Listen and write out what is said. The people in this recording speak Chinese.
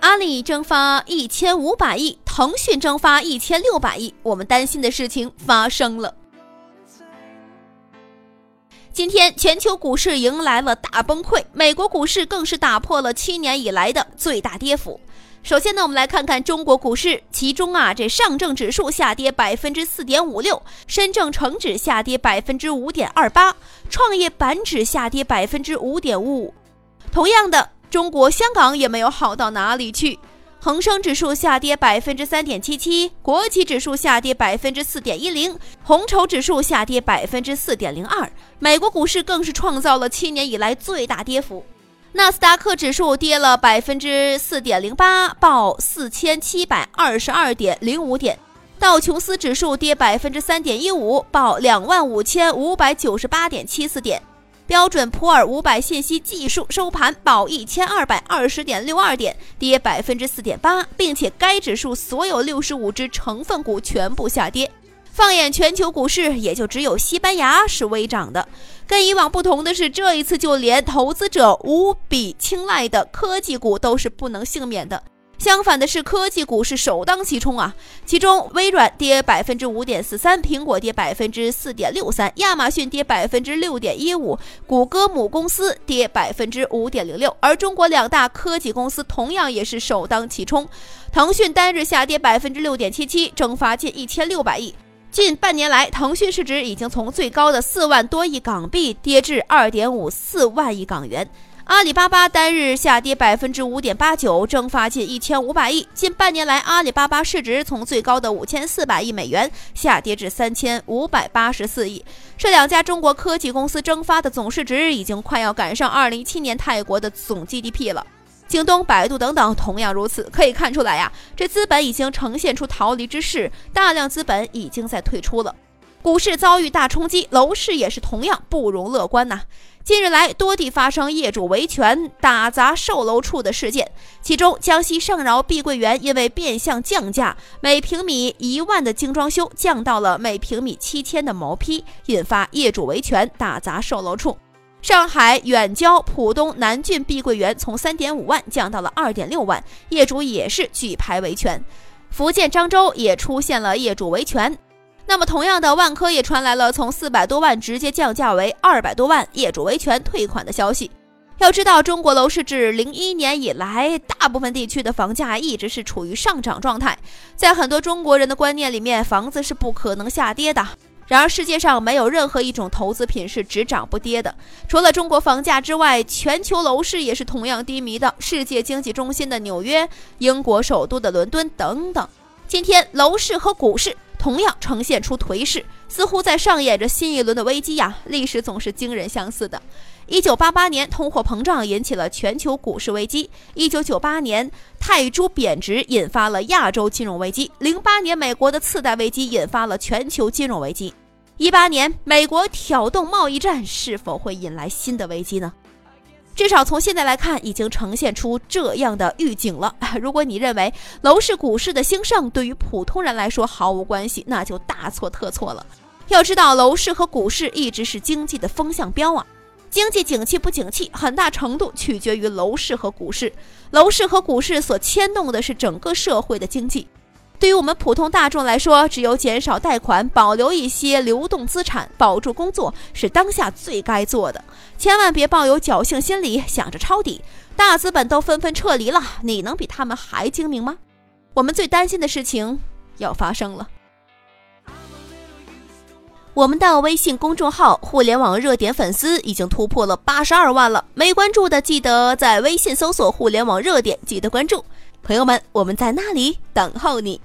阿里蒸发一千五百亿，腾讯蒸发一千六百亿，我们担心的事情发生了。今天，全球股市迎来了大崩溃，美国股市更是打破了七年以来的最大跌幅。首先呢，我们来看看中国股市，其中啊，这上证指数下跌百分之四点五六，深证成指下跌百分之五点二八，创业板指下跌百分之五点五五。同样的。中国香港也没有好到哪里去，恒生指数下跌百分之三点七七，国企指数下跌百分之四点一零，红筹指数下跌百分之四点零二，美国股市更是创造了七年以来最大跌幅，纳斯达克指数跌了百分之四点零八，报四千七百二十二点零五点，道琼斯指数跌百分之三点一五，报两万五千五百九十八点七四点。标准普尔五百信息技术收盘报一千二百二十点六二点，跌百分之四点八，并且该指数所有六十五只成分股全部下跌。放眼全球股市，也就只有西班牙是微涨的。跟以往不同的是，这一次就连投资者无比青睐的科技股都是不能幸免的。相反的是，科技股是首当其冲啊！其中，微软跌百分之五点四三，苹果跌百分之四点六三，亚马逊跌百分之六点一五，谷歌母公司跌百分之五点零六。而中国两大科技公司同样也是首当其冲，腾讯单日下跌百分之六点七七，蒸发近一千六百亿。近半年来，腾讯市值已经从最高的四万多亿港币跌至二点五四万亿港元。阿里巴巴单日下跌百分之五点八九，蒸发近一千五百亿。近半年来，阿里巴巴市值从最高的五千四百亿美元下跌至三千五百八十四亿。这两家中国科技公司蒸发的总市值已经快要赶上二零一七年泰国的总 GDP 了。京东、百度等等同样如此。可以看出来呀，这资本已经呈现出逃离之势，大量资本已经在退出了。股市遭遇大冲击，楼市也是同样不容乐观呐。近日来，多地发生业主维权、打砸售楼处的事件。其中，江西上饶碧桂园因为变相降价，每平米一万的精装修降到了每平米七千的毛坯，引发业主维权、打砸售楼处。上海远郊浦东南郡碧桂园从三点五万降到了二点六万，业主也是举牌维权。福建漳州也出现了业主维权。那么，同样的，万科也传来了从四百多万直接降价为二百多万，业主维权退款的消息。要知道，中国楼市自零一年以来，大部分地区的房价一直是处于上涨状态。在很多中国人的观念里面，房子是不可能下跌的。然而，世界上没有任何一种投资品是只涨不跌的。除了中国房价之外，全球楼市也是同样低迷的。世界经济中心的纽约、英国首都的伦敦等等，今天楼市和股市。同样呈现出颓势，似乎在上演着新一轮的危机呀！历史总是惊人相似的。一九八八年，通货膨胀引起了全球股市危机；一九九八年，泰铢贬值引发了亚洲金融危机；零八年，美国的次贷危机引发了全球金融危机；一八年，美国挑动贸易战，是否会引来新的危机呢？至少从现在来看，已经呈现出这样的预警了。如果你认为楼市、股市的兴盛对于普通人来说毫无关系，那就大错特错了。要知道，楼市和股市一直是经济的风向标啊。经济景气不景气，很大程度取决于楼市和股市。楼市和股市所牵动的是整个社会的经济。对于我们普通大众来说，只有减少贷款，保留一些流动资产，保住工作，是当下最该做的。千万别抱有侥幸心理，想着抄底。大资本都纷纷撤离了，你能比他们还精明吗？我们最担心的事情要发生了。我们的微信公众号“互联网热点”粉丝已经突破了八十二万了，没关注的记得在微信搜索“互联网热点”，记得关注。朋友们，我们在那里等候你。